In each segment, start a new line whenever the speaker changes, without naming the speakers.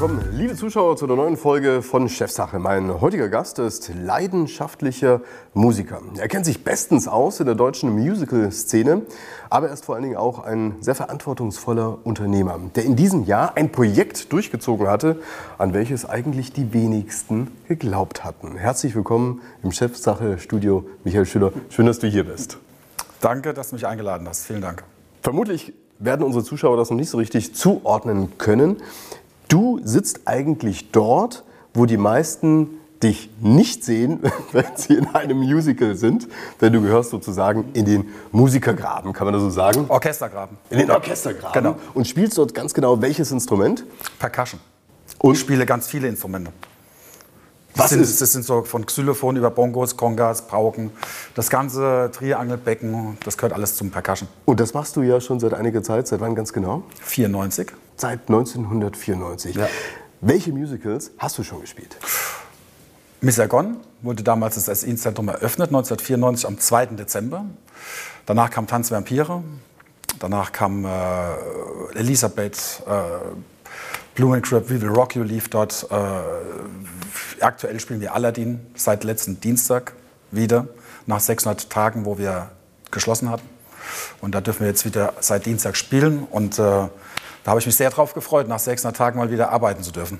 willkommen, liebe Zuschauer, zu einer neuen Folge von Chefsache. Mein heutiger Gast ist leidenschaftlicher Musiker. Er kennt sich bestens aus in der deutschen Musical-Szene, aber er ist vor allen Dingen auch ein sehr verantwortungsvoller Unternehmer, der in diesem Jahr ein Projekt durchgezogen hatte, an welches eigentlich die wenigsten geglaubt hatten. Herzlich willkommen im Chefsache-Studio, Michael Schüller. Schön, dass du hier bist.
Danke, dass du mich eingeladen hast. Vielen Dank.
Vermutlich werden unsere Zuschauer das noch nicht so richtig zuordnen können. Du sitzt eigentlich dort, wo die meisten dich nicht sehen, wenn sie in einem Musical sind, denn du gehörst sozusagen in den Musikergraben, kann man das so sagen?
Orchestergraben.
In den Orchestergraben.
Genau.
Und spielst dort ganz genau welches Instrument?
Percussion.
Und?
Ich spiele ganz viele Instrumente.
Was
Das sind,
ist-
das sind so von Xylophon über Bongos, Kongas, Pauken. Das ganze Triangelbecken, das gehört alles zum Percussion.
Und das machst du ja schon seit einiger Zeit. Seit wann ganz genau?
94.
Seit 1994.
Ja.
Welche Musicals hast du schon gespielt?
Missagon wurde damals das SI-Zentrum eröffnet, 1994 am 2. Dezember. Danach kam Tanz Vampire. Danach kam äh, Elisabeth, äh, Blumencrib, We Will Rock You lief dort. Äh, aktuell spielen wir Aladdin seit letzten Dienstag wieder, nach 600 Tagen, wo wir geschlossen hatten. Und da dürfen wir jetzt wieder seit Dienstag spielen. Und äh, da habe ich mich sehr drauf gefreut, nach 600 Tagen mal wieder arbeiten zu dürfen.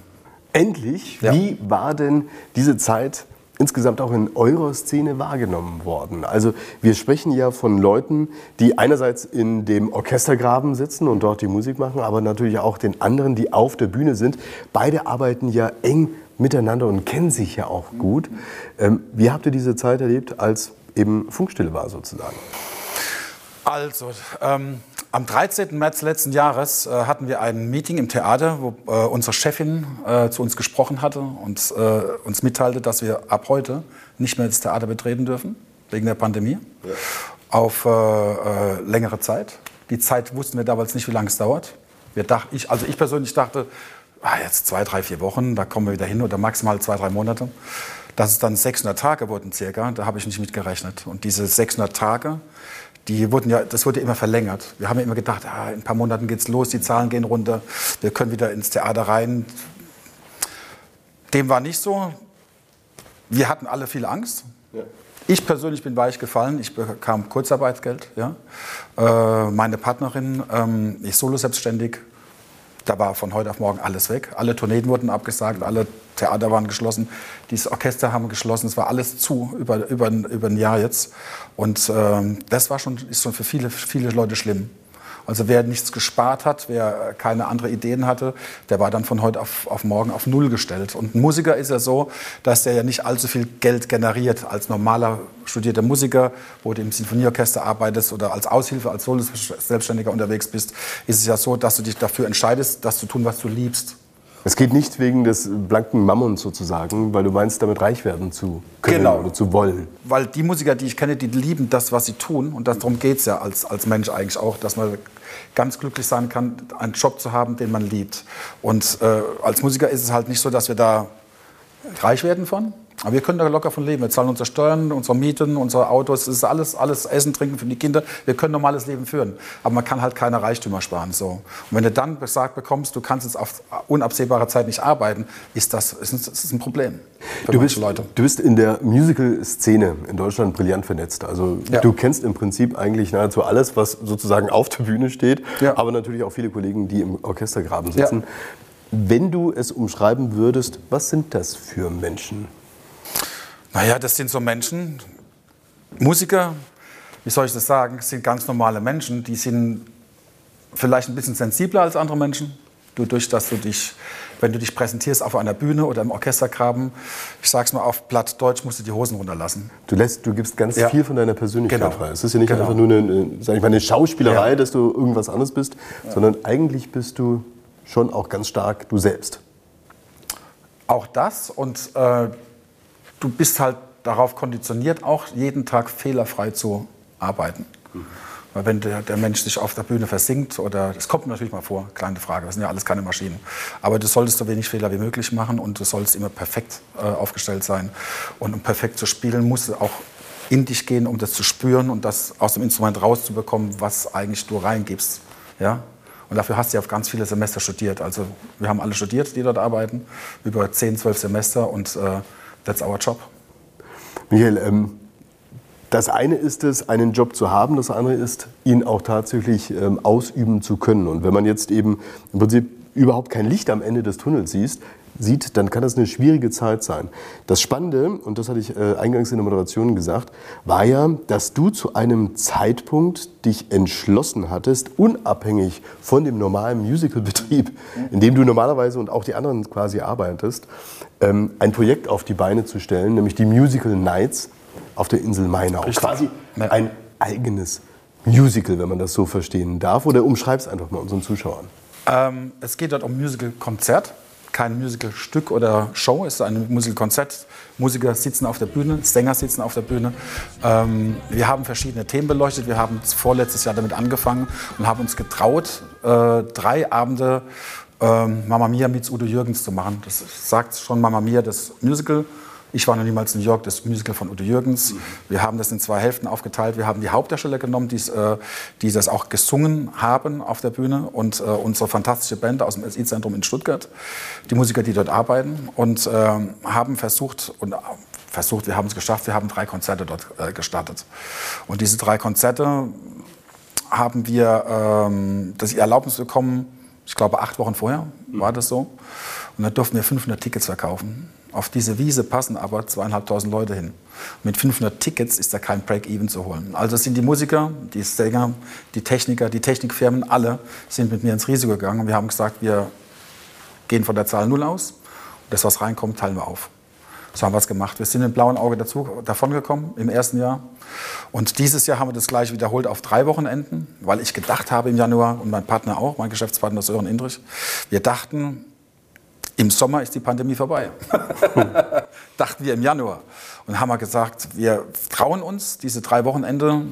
Endlich,
Ja.
wie war denn diese Zeit insgesamt auch in eurer Szene wahrgenommen worden? Also wir sprechen ja von Leuten, die einerseits in dem Orchestergraben sitzen und dort die Musik machen, aber natürlich auch den anderen, die auf der Bühne sind. Beide arbeiten ja eng miteinander und kennen sich ja auch gut. Ähm, wie habt ihr diese Zeit erlebt, als eben Funkstille war sozusagen?
Also, ähm, am 13. März letzten Jahres äh, hatten wir ein Meeting im Theater, wo äh, unsere Chefin äh, zu uns gesprochen hatte und äh, uns mitteilte, dass wir ab heute nicht mehr das Theater betreten dürfen, wegen der Pandemie, auf äh, äh, längere Zeit. Die Zeit wussten wir damals nicht, wie lange es dauert. Wir dacht, ich, also ich persönlich dachte, ah, jetzt zwei, drei, vier Wochen, da kommen wir wieder hin oder maximal zwei, drei Monate. Dass es dann 600 Tage wurden circa, da habe ich nicht mit gerechnet. Und diese 600 Tage, die wurden ja, das wurde ja immer verlängert. Wir haben ja immer gedacht, ah, in ein paar Monaten geht's los, die Zahlen gehen runter, wir können wieder ins Theater rein. Dem war nicht so. Wir hatten alle viel Angst. Ich persönlich bin weich gefallen. Ich bekam Kurzarbeitsgeld. Ja. Äh, meine Partnerin ähm, ist solo selbstständig. Da war von heute auf morgen alles weg. Alle Tourneen wurden abgesagt, alle Theater waren geschlossen, dieses Orchester haben geschlossen. Es war alles zu über, über, über ein Jahr jetzt. Und ähm, das war schon, ist schon für viele, viele Leute schlimm. Also wer nichts gespart hat, wer keine andere Ideen hatte, der war dann von heute auf, auf morgen auf Null gestellt. Und Musiker ist ja so, dass der ja nicht allzu viel Geld generiert als normaler studierter Musiker, wo du im Sinfonieorchester arbeitest oder als Aushilfe, als Solo-Selbstständiger unterwegs bist, ist es ja so, dass du dich dafür entscheidest, das zu tun, was du liebst.
Es geht nicht wegen des blanken Mammons sozusagen, weil du meinst, damit reich werden zu können
Genau.
oder zu wollen.
Weil die Musiker, die ich kenne, die lieben das, was sie tun. Und darum geht es ja als, als Mensch eigentlich auch, dass man ganz glücklich sein kann, einen Job zu haben, den man liebt. Und äh, als Musiker ist es halt nicht so, dass wir da reich werden von. Aber wir können da locker von leben. Wir zahlen unsere Steuern, unsere Mieten, unsere Autos. Es ist alles, alles Essen, Trinken für die Kinder. Wir können normales Leben führen. Aber man kann halt keine Reichtümer sparen. So. Und wenn du dann gesagt bekommst, du kannst jetzt auf unabsehbare Zeit nicht arbeiten, ist das, ist ist ein Problem für
Du bist,
Leute.
du bist in der Musical-Szene in Deutschland brillant vernetzt. Also
Ja.
du kennst im Prinzip eigentlich nahezu alles, was sozusagen auf der Bühne steht,
Ja.
aber natürlich auch viele Kollegen, die im Orchestergraben sitzen. Wenn du es umschreiben würdest, was sind das für Menschen?
Naja, das sind so Menschen, Musiker, wie soll ich das sagen, sind ganz normale Menschen, die sind vielleicht ein bisschen sensibler als andere Menschen. Du, durch dass du dich, wenn du dich präsentierst auf einer Bühne oder im Orchestergraben, ich sag's mal auf platt Deutsch, musst du die Hosen runterlassen.
Du, lässt, du gibst ganz
Ja.
viel von deiner Persönlichkeit
Genau.
frei. Es ist ja nicht
Genau.
einfach nur eine, sag ich mal, eine Schauspielerei,
Ja.
dass du irgendwas anderes bist, sondern eigentlich bist du schon auch ganz stark du selbst.
Auch das und äh, du bist halt darauf konditioniert, auch jeden Tag fehlerfrei zu arbeiten. Weil wenn der, der Mensch sich auf der Bühne versinkt oder es kommt natürlich mal vor, kleine Frage, das sind ja alles keine Maschinen. Aber du solltest so wenig Fehler wie möglich machen und du sollst immer perfekt äh, aufgestellt sein. Und um perfekt zu spielen, musst du auch in dich gehen, um das zu spüren und das aus dem Instrument rauszubekommen, was eigentlich du reingibst. Ja? Und dafür hast du ja auf ganz viele Semester studiert. Also wir haben alle studiert, die dort arbeiten, über 10, 12 Semester und äh, that's our job.
Michael, ähm, das eine ist es, einen Job zu haben, das andere ist, ihn auch tatsächlich ähm, ausüben zu können. Und wenn man jetzt eben im Prinzip überhaupt kein Licht am Ende des Tunnels siehst, sieht, dann kann das eine schwierige Zeit sein. Das Spannende, und das hatte ich äh, eingangs in der Moderation gesagt, war ja, dass du zu einem Zeitpunkt dich entschlossen hattest, unabhängig von dem normalen Musicalbetrieb, in dem du normalerweise und auch die anderen quasi arbeitest, ähm, ein Projekt auf die Beine zu stellen, nämlich die Musical Nights auf der Insel Mainau.
Richtig.
Quasi ein eigenes Musical, wenn man das so verstehen darf. Oder umschreib es einfach mal unseren Zuschauern.
Ähm, es geht dort um Musical-Konzert, kein Musical-Stück oder Show, es ist ein Musical-Konzert. Musiker sitzen auf der Bühne, Sänger sitzen auf der Bühne. Ähm, wir haben verschiedene Themen beleuchtet. Wir haben vorletztes Jahr damit angefangen und haben uns getraut, äh, drei Abende äh, Mama Mia meets Udo Jürgens zu machen. Das sagt schon Mama Mia, das Musical. Ich war noch niemals in New York, das Musical von Udo Jürgens. Wir haben das in zwei Hälften aufgeteilt. Wir haben die Hauptdarsteller genommen, die's, äh, die das auch gesungen haben auf der Bühne und äh, unsere fantastische Band aus dem SI-Zentrum in Stuttgart, die Musiker, die dort arbeiten und äh, haben versucht und äh, versucht, wir haben es geschafft, wir haben drei Konzerte dort äh, gestartet. Und diese drei Konzerte haben wir ähm, das Erlaubnis bekommen, ich glaube acht Wochen vorher war das so. Und da durften wir 500 Tickets verkaufen. Auf diese Wiese passen aber zweieinhalbtausend Leute hin. Mit 500 Tickets ist da kein Break-Even zu holen. Also sind die Musiker, die Sänger, die Techniker, die Technikfirmen, alle sind mit mir ins Risiko gegangen. Wir haben gesagt, wir gehen von der Zahl Null aus. Und das, was reinkommt, teilen wir auf. So haben wir es gemacht. Wir sind im blauen Auge dazu, davon gekommen im ersten Jahr. Und dieses Jahr haben wir das gleich wiederholt auf drei Wochenenden, weil ich gedacht habe im Januar und mein Partner auch, mein Geschäftspartner Sören Indrich, wir dachten, im Sommer ist die Pandemie vorbei. Dachten wir im Januar. Und haben wir gesagt, wir trauen uns, diese drei Wochenende,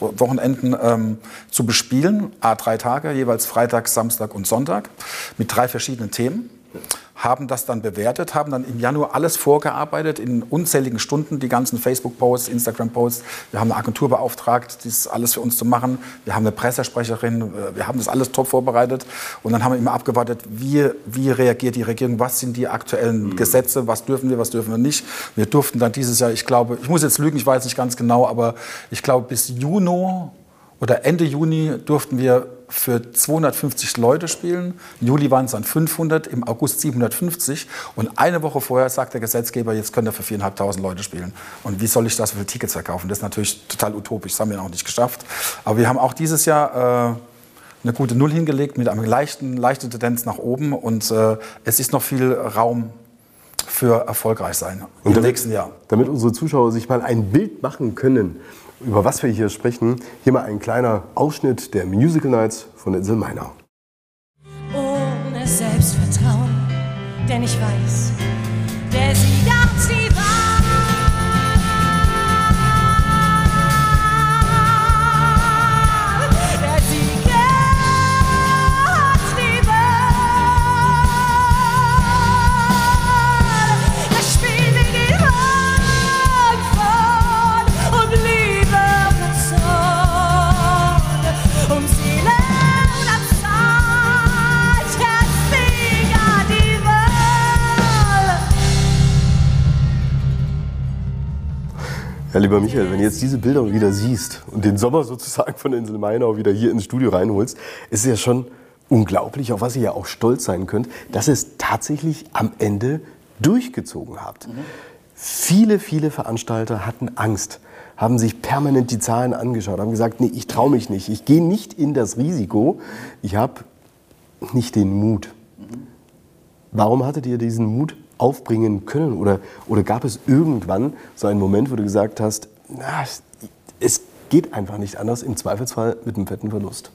Wochenenden ähm, zu bespielen. A, drei Tage, jeweils Freitag, Samstag und Sonntag, mit drei verschiedenen Themen haben das dann bewertet, haben dann im Januar alles vorgearbeitet, in unzähligen Stunden, die ganzen Facebook-Posts, Instagram-Posts. Wir haben eine Agentur beauftragt, das alles für uns zu machen. Wir haben eine Pressesprecherin, wir haben das alles top vorbereitet. Und dann haben wir immer abgewartet, wie, wie reagiert die Regierung, was sind die aktuellen mhm. Gesetze, was dürfen wir, was dürfen wir nicht. Wir durften dann dieses Jahr, ich glaube, ich muss jetzt lügen, ich weiß nicht ganz genau, aber ich glaube bis Juni oder Ende Juni durften wir für 250 Leute spielen. Im Juli waren es dann 500, im August 750. Und eine Woche vorher sagt der Gesetzgeber, jetzt könnt ihr für 4.500 Leute spielen. Und wie soll ich das für Tickets verkaufen? Das ist natürlich total utopisch. Das haben wir noch nicht geschafft. Aber wir haben auch dieses Jahr äh, eine gute Null hingelegt mit einer leichten, leichten Tendenz nach oben. Und äh, es ist noch viel Raum für erfolgreich sein
im damit, nächsten Jahr. Damit unsere Zuschauer sich mal ein Bild machen können, über was wir hier sprechen, hier mal ein kleiner Ausschnitt der Musical Nights von Insel Mainau.
Ohne Selbstvertrauen, denn ich weiß,
Ja, lieber Michael, wenn du jetzt diese Bilder wieder siehst und den Sommer sozusagen von der Insel Mainau wieder hier ins Studio reinholst, ist es ja schon unglaublich, auf was ihr ja auch stolz sein könnt, dass ihr es tatsächlich am Ende durchgezogen habt. Mhm. Viele, viele Veranstalter hatten Angst, haben sich permanent die Zahlen angeschaut, haben gesagt, nee, ich traue mich nicht, ich gehe nicht in das Risiko, ich habe nicht den Mut. Mhm. Warum hattet ihr diesen Mut aufbringen können? Oder, oder gab es irgendwann so einen Moment, wo du gesagt hast, na, es geht einfach nicht anders, im Zweifelsfall mit einem fetten Verlust?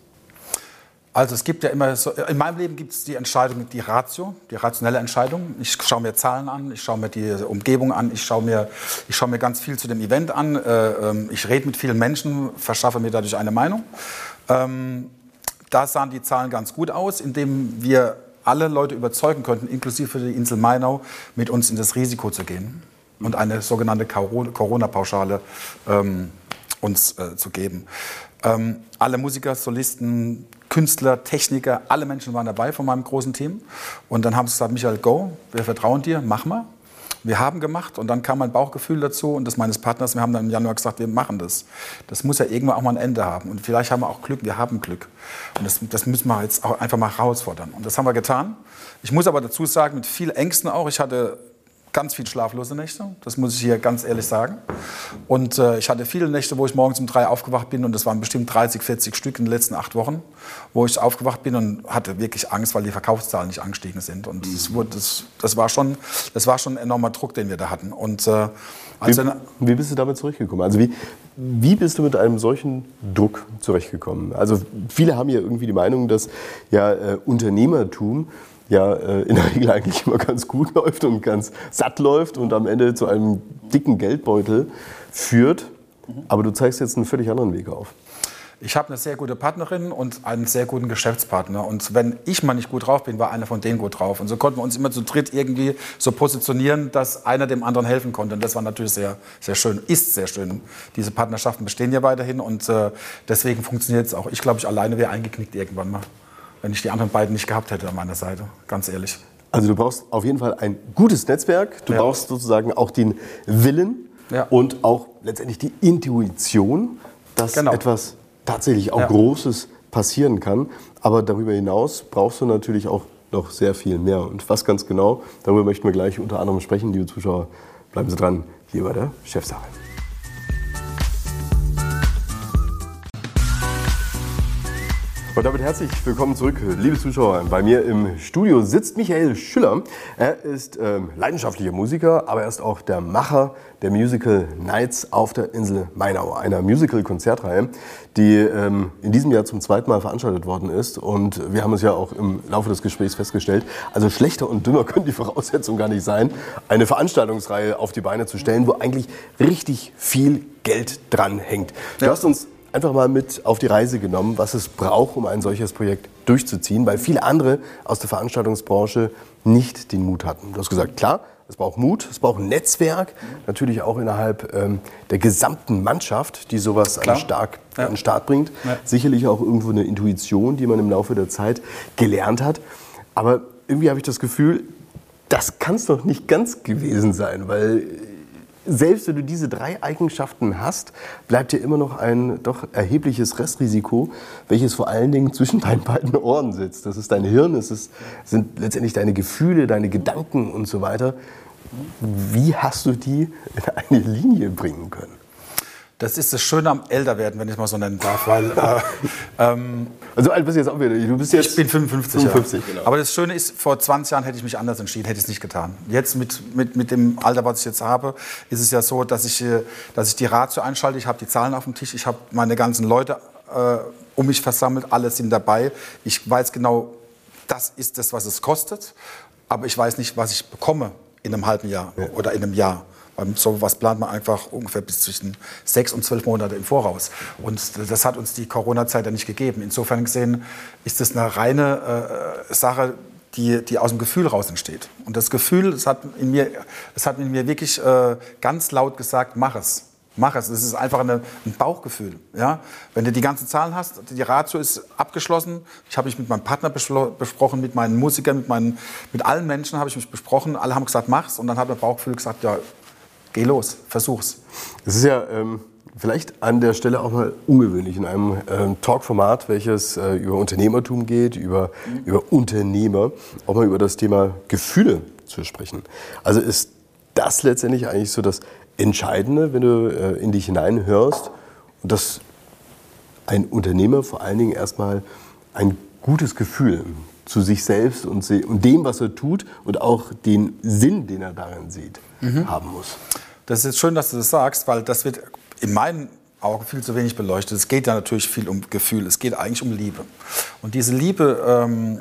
Also es gibt ja immer, so, in meinem Leben gibt es die Entscheidung, die Ratio, die rationelle Entscheidung. Ich schaue mir Zahlen an, ich schaue mir die Umgebung an, ich schaue mir, ich schaue mir ganz viel zu dem Event an, äh, ähm, ich rede mit vielen Menschen, verschaffe mir dadurch eine Meinung. Ähm, da sahen die Zahlen ganz gut aus, indem wir alle Leute überzeugen könnten, inklusive die Insel Mainau, mit uns in das Risiko zu gehen und eine sogenannte Corona-Pauschale ähm, uns äh, zu geben. Ähm, alle Musiker, Solisten, Künstler, Techniker, alle Menschen waren dabei von meinem großen Team. Und dann haben sie gesagt, Michael, go, wir vertrauen dir, mach mal. Wir haben gemacht und dann kam mein Bauchgefühl dazu und das meines Partners. Wir haben dann im Januar gesagt, wir machen das. Das muss ja irgendwann auch mal ein Ende haben. Und vielleicht haben wir auch Glück, wir haben Glück. Und das, das müssen wir jetzt auch einfach mal herausfordern. Und das haben wir getan. Ich muss aber dazu sagen, mit viel Ängsten auch. Ich hatte ganz viel schlaflose Nächte, das muss ich hier ganz ehrlich sagen. Und äh, ich hatte viele Nächte, wo ich morgens um drei aufgewacht bin und das waren bestimmt 30, 40 Stück in den letzten acht Wochen, wo ich aufgewacht bin und hatte wirklich Angst, weil die Verkaufszahlen nicht angestiegen sind. Und das, wurde, das, das, war, schon, das war schon ein enormer Druck, den wir da hatten. Und, äh,
wie, wie bist du damit zurechtgekommen? Also wie, wie bist du mit einem solchen Druck zurechtgekommen? Also viele haben ja irgendwie die Meinung, dass ja äh, Unternehmertum ja äh, in der Regel eigentlich immer ganz gut läuft und ganz satt läuft und am Ende zu einem dicken Geldbeutel führt. Aber du zeigst jetzt einen völlig anderen Weg auf.
Ich habe eine sehr gute Partnerin und einen sehr guten Geschäftspartner. Und wenn ich mal nicht gut drauf bin, war einer von denen gut drauf. Und so konnten wir uns immer zu dritt irgendwie so positionieren, dass einer dem anderen helfen konnte. Und das war natürlich sehr, sehr schön, ist sehr schön. Diese Partnerschaften bestehen ja weiterhin und äh, deswegen funktioniert es auch. Ich glaube, ich alleine wäre eingeknickt irgendwann mal wenn ich die anderen beiden nicht gehabt hätte an meiner Seite, ganz ehrlich.
Also du brauchst auf jeden Fall ein gutes Netzwerk, du ja. brauchst sozusagen auch den Willen ja. und auch letztendlich die Intuition, dass genau. etwas tatsächlich auch ja. Großes passieren kann. Aber darüber hinaus brauchst du natürlich auch noch sehr viel mehr. Und was ganz genau, darüber möchten wir gleich unter anderem sprechen, liebe Zuschauer. Bleiben Sie dran, hier bei der Chefsache. Und damit herzlich willkommen zurück, liebe Zuschauer. Bei mir im Studio sitzt Michael Schüller. Er ist ähm, leidenschaftlicher Musiker, aber er ist auch der Macher der Musical Nights auf der Insel Mainau, einer Musical-Konzertreihe, die ähm, in diesem Jahr zum zweiten Mal veranstaltet worden ist. Und wir haben es ja auch im Laufe des Gesprächs festgestellt, also schlechter und dümmer können die Voraussetzungen gar nicht sein, eine Veranstaltungsreihe auf die Beine zu stellen, wo eigentlich richtig viel Geld dran hängt. Du ja. hast uns einfach mal mit auf die Reise genommen, was es braucht, um ein solches Projekt durchzuziehen, weil viele andere aus der Veranstaltungsbranche nicht den Mut hatten. Du hast gesagt, klar, es braucht Mut, es braucht ein Netzwerk, natürlich auch innerhalb ähm, der gesamten Mannschaft, die sowas an, stark, ja. an den Start bringt. Ja. Sicherlich auch irgendwo eine Intuition, die man im Laufe der Zeit gelernt hat. Aber irgendwie habe ich das Gefühl, das kann es doch nicht ganz gewesen sein, weil selbst wenn du diese drei Eigenschaften hast, bleibt dir immer noch ein doch erhebliches Restrisiko, welches vor allen Dingen zwischen deinen beiden Ohren sitzt. Das ist dein Hirn, es ist, sind letztendlich deine Gefühle, deine Gedanken und so weiter. Wie hast du die in eine Linie bringen können?
Das ist das Schöne am Älterwerden, wenn ich es mal so nennen darf. Weil, äh, ähm,
also alt bist du jetzt auch wieder. Du bist jetzt
ich bin 55. 55 ja. genau. Aber das Schöne ist, vor 20 Jahren hätte ich mich anders entschieden, hätte ich es nicht getan. Jetzt mit, mit, mit dem Alter, was ich jetzt habe, ist es ja so, dass ich, äh, dass ich die Ratio einschalte. Ich habe die Zahlen auf dem Tisch, ich habe meine ganzen Leute äh, um mich versammelt, alle sind dabei. Ich weiß genau, das ist das, was es kostet. Aber ich weiß nicht, was ich bekomme in einem halben Jahr ja. oder in einem Jahr. So was plant man einfach ungefähr bis zwischen sechs und zwölf Monate im Voraus. Und das hat uns die Corona-Zeit ja nicht gegeben. Insofern gesehen ist das eine reine äh, Sache, die, die aus dem Gefühl raus entsteht. Und das Gefühl, es hat in mir, es hat in mir wirklich äh, ganz laut gesagt, mach es. Mach es. Es ist einfach eine, ein Bauchgefühl. Ja? Wenn du die ganzen Zahlen hast, die Ratio ist abgeschlossen. Ich habe mich mit meinem Partner besprochen, mit meinen Musikern, mit, meinen, mit allen Menschen habe ich mich besprochen. Alle haben gesagt, mach's. Und dann hat mein Bauchgefühl gesagt, ja, geh los, versuch's.
Es ist ja ähm, vielleicht an der Stelle auch mal ungewöhnlich in einem ähm, Talkformat, welches äh, über Unternehmertum geht, über, mhm. über Unternehmer, auch mal über das Thema Gefühle zu sprechen. Also ist das letztendlich eigentlich so das Entscheidende, wenn du äh, in dich hineinhörst dass ein Unternehmer vor allen Dingen erstmal ein gutes Gefühl zu sich selbst und, und dem, was er tut und auch den Sinn, den er darin sieht, mhm. haben muss.
Das ist jetzt schön, dass du das sagst, weil das wird in meinen Augen viel zu wenig beleuchtet. Es geht ja natürlich viel um Gefühl, es geht eigentlich um Liebe. Und diese Liebe, ähm,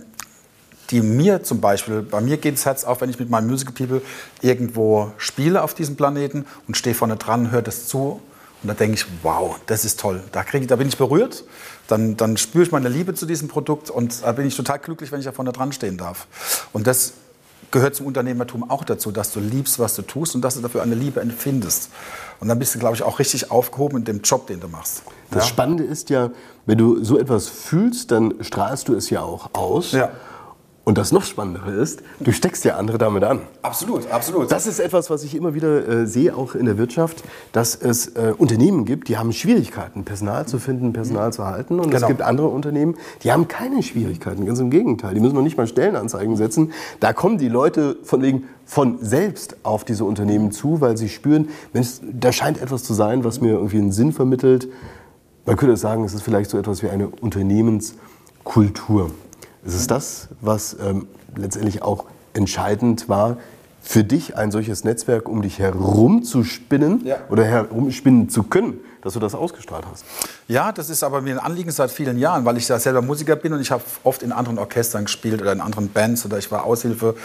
die mir zum Beispiel, bei mir geht das Herz auf, wenn ich mit meinen Musical People irgendwo spiele auf diesem Planeten und stehe vorne dran, höre das zu und da denke ich, wow, das ist toll. Da, krieg ich, da bin ich berührt, dann, dann spüre ich meine Liebe zu diesem Produkt und da bin ich total glücklich, wenn ich da vorne dran stehen darf. Und das gehört zum Unternehmertum auch dazu, dass du liebst, was du tust und dass du dafür eine Liebe empfindest. Und dann bist du, glaube ich, auch richtig aufgehoben in dem Job, den du machst.
Das ja? Spannende ist ja, wenn du so etwas fühlst, dann strahlst du es ja auch aus. Ja. Und das noch Spannendere ist, du steckst ja andere damit an.
Absolut, absolut.
Das ist etwas, was ich immer wieder äh, sehe, auch in der Wirtschaft, dass es äh, Unternehmen gibt, die haben Schwierigkeiten, Personal zu finden, Personal zu halten. Und genau. es gibt andere Unternehmen, die haben keine Schwierigkeiten. Ganz im Gegenteil. Die müssen noch nicht mal Stellenanzeigen setzen. Da kommen die Leute von wegen von selbst auf diese Unternehmen zu, weil sie spüren, Mensch, da scheint etwas zu sein, was mir irgendwie einen Sinn vermittelt. Man könnte sagen, es ist vielleicht so etwas wie eine Unternehmenskultur. Es ist das, was ähm, letztendlich auch entscheidend war, für dich ein solches Netzwerk um dich herum zu spinnen ja. oder herumspinnen zu können, dass du das ausgestrahlt hast.
Ja, das ist aber mir ein Anliegen seit vielen Jahren, weil ich da selber Musiker bin und ich habe oft in anderen Orchestern gespielt oder in anderen Bands oder ich war Aushilfe.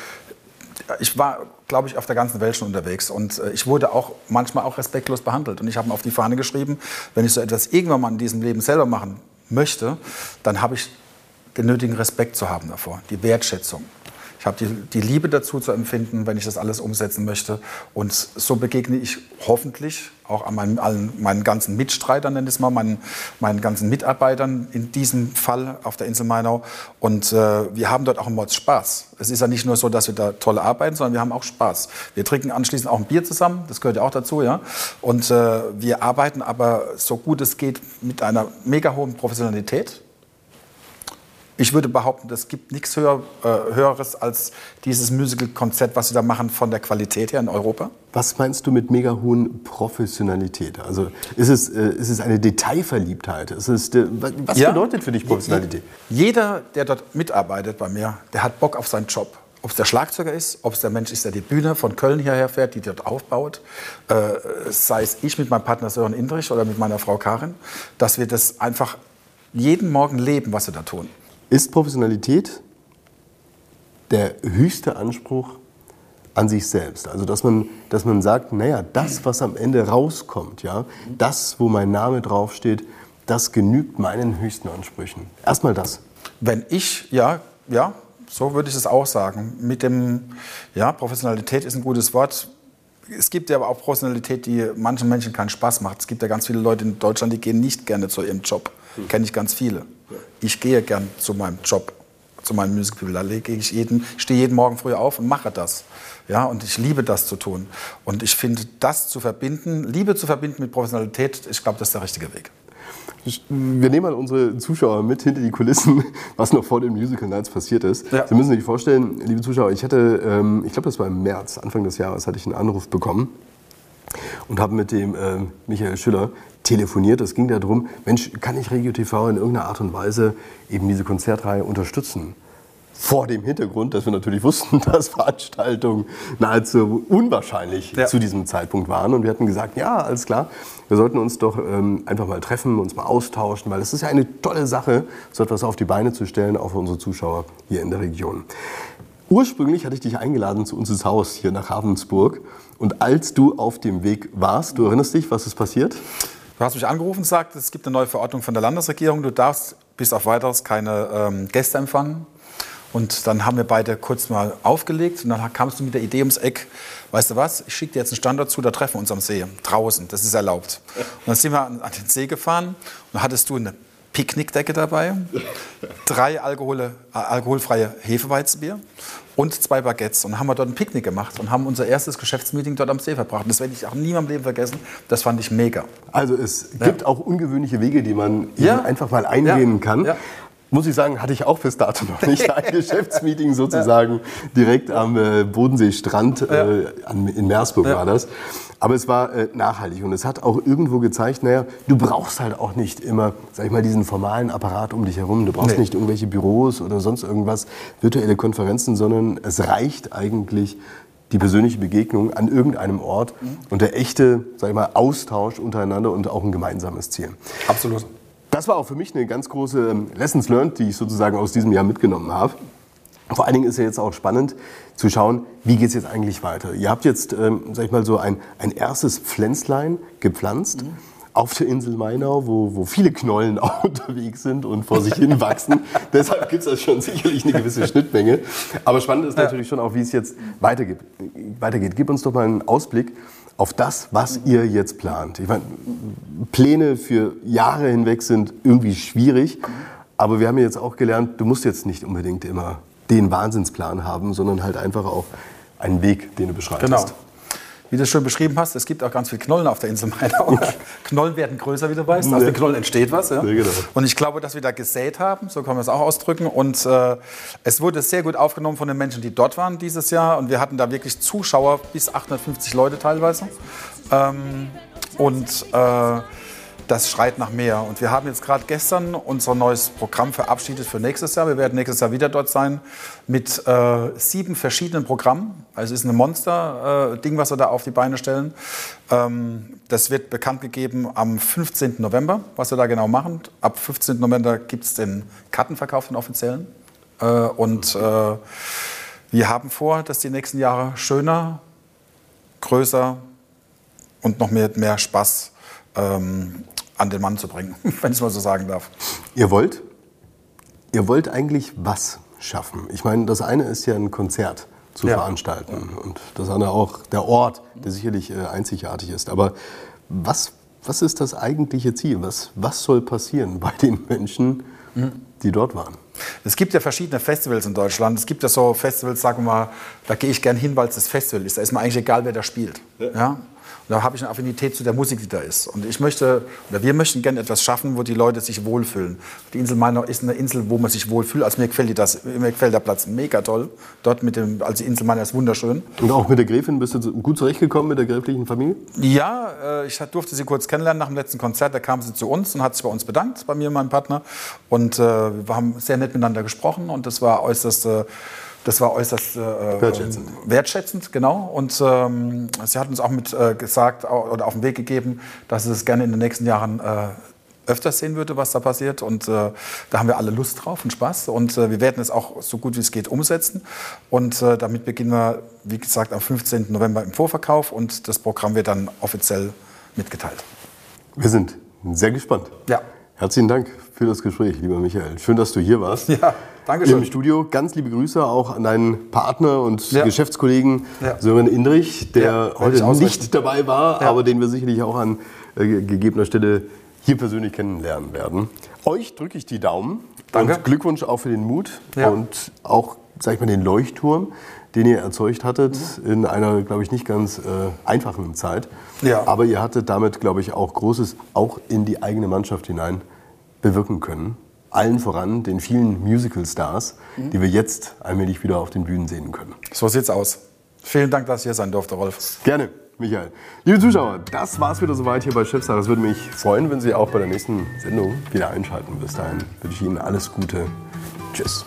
Ich war, glaube ich, auf der ganzen Welt schon unterwegs und äh, ich wurde auch manchmal auch respektlos behandelt und ich habe mir auf die Fahne geschrieben, wenn ich so etwas irgendwann mal in diesem Leben selber machen möchte, dann habe ich den nötigen Respekt zu haben davor, die Wertschätzung. Ich habe die, die, Liebe dazu zu empfinden, wenn ich das alles umsetzen möchte. Und so begegne ich hoffentlich auch an meinen, allen, meinen ganzen Mitstreitern, nenne ich es mal, meinen, meinen ganzen Mitarbeitern in diesem Fall auf der Insel Mainau. Und äh, wir haben dort auch einen Spaß. Es ist ja nicht nur so, dass wir da toll arbeiten, sondern wir haben auch Spaß. Wir trinken anschließend auch ein Bier zusammen, das gehört ja auch dazu. Ja? Und äh, wir arbeiten aber so gut es geht mit einer mega hohen Professionalität ich würde behaupten, es gibt nichts höher, äh, Höheres als dieses Musical-Konzert, was Sie da machen, von der Qualität her in Europa.
Was meinst du mit mega hohen Professionalität? Also ist es, äh, ist es eine Detailverliebtheit? Ist es, äh, was ja. bedeutet für dich Professionalität?
Jeder, der dort mitarbeitet bei mir, der hat Bock auf seinen Job. Ob es der Schlagzeuger ist, ob es der Mensch ist, der die Bühne von Köln hierher fährt, die dort aufbaut, äh, sei es ich mit meinem Partner Sören Indrich oder mit meiner Frau Karin, dass wir das einfach jeden Morgen leben, was wir da tun.
Ist Professionalität der höchste Anspruch an sich selbst? Also dass man, dass man sagt, naja, das, was am Ende rauskommt, ja, das, wo mein Name draufsteht, das genügt meinen höchsten Ansprüchen. Erstmal das.
Wenn ich, ja, ja, so würde ich es auch sagen. Mit dem, ja, Professionalität ist ein gutes Wort. Es gibt ja aber auch Professionalität, die manchen Menschen keinen Spaß macht. Es gibt ja ganz viele Leute in Deutschland, die gehen nicht gerne zu ihrem Job. Hm. Kenne ich ganz viele. Ich gehe gern zu meinem Job, zu meinem Music People. Da lege ich jeden, stehe jeden Morgen früh auf und mache das. Ja, und ich liebe das zu tun. Und ich finde, das zu verbinden, Liebe zu verbinden mit Professionalität, ich glaube, das ist der richtige Weg.
Wir nehmen mal unsere Zuschauer mit hinter die Kulissen, was noch vor den Musical Nights passiert ist. Ja. Sie müssen sich vorstellen, liebe Zuschauer, ich hatte, ähm, ich glaube, das war im März, Anfang des Jahres, hatte ich einen Anruf bekommen und habe mit dem äh, Michael Schüller telefoniert. Es ging darum, Mensch, kann ich Regio TV in irgendeiner Art und Weise eben diese Konzertreihe unterstützen? Vor dem Hintergrund, dass wir natürlich wussten, dass Veranstaltungen nahezu unwahrscheinlich ja. zu diesem Zeitpunkt waren. Und wir hatten gesagt, ja, alles klar, wir sollten uns doch ähm, einfach mal treffen, uns mal austauschen, weil es ist ja eine tolle Sache, so etwas auf die Beine zu stellen, auch für unsere Zuschauer hier in der Region. Ursprünglich hatte ich dich eingeladen zu uns ins Haus hier nach Ravensburg. Und als du auf dem Weg warst, du erinnerst dich, was ist passiert?
Du hast mich angerufen und gesagt, es gibt eine neue Verordnung von der Landesregierung. Du darfst bis auf weiteres keine ähm, Gäste empfangen. Und dann haben wir beide kurz mal aufgelegt und dann kamst du mit der Idee ums Eck, weißt du was, ich schicke dir jetzt einen Standort zu, da treffen wir uns am See, draußen, das ist erlaubt. Und dann sind wir an, an den See gefahren und dann hattest du eine Picknickdecke dabei, drei Alkohole, äh, alkoholfreie Hefeweizenbier und zwei Baguettes. Und dann haben wir dort ein Picknick gemacht und haben unser erstes Geschäftsmeeting dort am See verbracht. Das werde ich auch nie im Leben vergessen. Das fand ich mega.
Also es ja. gibt auch ungewöhnliche Wege, die man ja. einfach mal eingehen ja. kann. Muss ich sagen, hatte ich auch bis dato noch nicht ein Geschäftsmeeting sozusagen direkt am äh, Bodenseestrand äh, in Meersburg war das. Aber es war äh, nachhaltig und es hat auch irgendwo gezeigt, naja, du brauchst halt auch nicht immer, sag ich mal, diesen formalen Apparat um dich herum. Du brauchst nee. nicht irgendwelche Büros oder sonst irgendwas, virtuelle Konferenzen, sondern es reicht eigentlich die persönliche Begegnung an irgendeinem Ort mhm. und der echte, sag ich mal, Austausch untereinander und auch ein gemeinsames Ziel.
Absolut.
Das war auch für mich eine ganz große ähm, Lessons learned, die ich sozusagen aus diesem Jahr mitgenommen habe. Vor allen Dingen ist ja jetzt auch spannend zu schauen, wie geht es jetzt eigentlich weiter. Ihr habt jetzt, ähm, sag ich mal, so ein, ein erstes Pflänzlein gepflanzt. Mhm. auf der Insel Mainau, wo, wo viele Knollen auch unterwegs sind und vor sich hin wachsen. Deshalb gibt es da schon sicherlich eine gewisse Schnittmenge. Aber spannend ist natürlich schon auch, wie es jetzt weitergeht. weitergeht. Gib uns doch mal einen Ausblick auf das, was ihr jetzt plant. Ich meine, Pläne für Jahre hinweg sind irgendwie schwierig, aber wir haben jetzt auch gelernt, du musst jetzt nicht unbedingt immer den Wahnsinnsplan haben, sondern halt einfach auch einen Weg, den du beschreibst.
Genau. Wie du es schon beschrieben hast, es gibt auch ganz viele Knollen auf der Insel Mainau. Knollen werden größer, wie du weißt. Aus den Knollen entsteht was. Ja? Ja, genau. Und ich glaube, dass wir da gesät haben, so kann man es auch ausdrücken. Und äh, es wurde sehr gut aufgenommen von den Menschen, die dort waren dieses Jahr. Und wir hatten da wirklich Zuschauer, bis 850 Leute teilweise. Ähm, und äh, das schreit nach mehr. Und wir haben jetzt gerade gestern unser neues Programm verabschiedet für nächstes Jahr. Wir werden nächstes Jahr wieder dort sein mit äh, sieben verschiedenen Programmen. Also es ist ein Monster-Ding, äh, was wir da auf die Beine stellen. Ähm, das wird bekannt gegeben am 15. November, was wir da genau machen. Ab 15. November gibt es den Kartenverkauf, den offiziellen. Äh, und äh, wir haben vor, dass die nächsten Jahre schöner, größer und noch mehr, mehr Spaß ähm, an den Mann zu bringen, wenn ich es mal so sagen darf.
Ihr wollt? Ihr wollt eigentlich was schaffen? Ich meine, das eine ist ja ein Konzert zu ja. veranstalten und das andere auch der Ort, der sicherlich äh, einzigartig ist. Aber was, was ist das eigentliche Ziel? Was, was soll passieren bei den Menschen, die dort waren?
Es gibt ja verschiedene Festivals in Deutschland. Es gibt ja so Festivals, sagen wir mal, da gehe ich gern hin, weil es das Festival ist. Da ist mir eigentlich egal, wer da spielt. Ja. Ja? da habe ich eine Affinität zu der Musik, die da ist. Und ich möchte, oder wir möchten gerne etwas schaffen, wo die Leute sich wohlfühlen. Die Insel Mainau ist eine Insel, wo man sich wohlfühlt. Also mir gefällt, das, mir gefällt der Platz mega toll. Dort mit dem, also die Insel Mainau ist wunderschön.
Und auch mit der Gräfin bist du gut zurechtgekommen mit der gräflichen Familie?
Ja, äh, ich durfte sie kurz kennenlernen nach dem letzten Konzert. Da kam sie zu uns und hat sich bei uns bedankt, bei mir und meinem Partner. Und äh, wir haben sehr nett miteinander gesprochen und das war äußerst äh, das war äußerst äh, wertschätzend. wertschätzend, genau. Und ähm, sie hat uns auch mit äh, gesagt oder auf den Weg gegeben, dass sie es gerne in den nächsten Jahren äh, öfters sehen würde, was da passiert. Und äh, da haben wir alle Lust drauf und Spaß. Und äh, wir werden es auch so gut wie es geht umsetzen. Und äh, damit beginnen wir, wie gesagt, am 15. November im Vorverkauf und das Programm wird dann offiziell mitgeteilt.
Wir sind sehr gespannt. Ja. Herzlichen Dank für das Gespräch, lieber Michael. Schön, dass du hier warst. Ja. Dankeschön. Im Studio. Ganz liebe Grüße auch an deinen Partner und ja. Geschäftskollegen ja. Sören Indrich, der heute nicht dabei war, aber den wir sicherlich auch an äh, gegebener Stelle hier persönlich kennenlernen werden. Euch drücke ich die Daumen. Danke. Und Glückwunsch auch für den Mut und auch, sag ich mal, den Leuchtturm, den ihr erzeugt hattet mhm. in einer, glaube ich, nicht ganz äh, einfachen Zeit. Ja. Aber ihr hattet damit, glaube ich, auch Großes auch in die eigene Mannschaft hinein bewirken können allen voran den vielen Musical-Stars, mhm. die wir jetzt allmählich wieder auf den Bühnen sehen können.
So sieht's aus. Vielen Dank, dass ich hier sein durfte, Rolf.
Gerne, Michael. Liebe Zuschauer, das war's wieder soweit hier bei Chefsache. Es würde mich freuen, wenn Sie auch bei der nächsten Sendung wieder einschalten. Bis dahin wünsche ich Ihnen alles Gute. Tschüss.